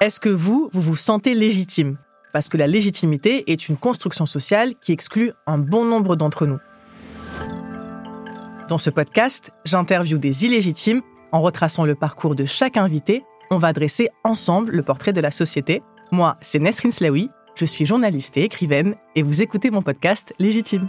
Est-ce que vous, vous vous sentez légitime? Parce que la légitimité est une construction sociale qui exclut un bon nombre d'entre nous. Dans ce podcast, j'interviewe des illégitimes en retraçant le parcours de chaque invité. On va dresser ensemble le portrait de la société. Moi, c'est Nesrin Slaoui, je suis journaliste et écrivaine et vous écoutez mon podcast Légitime.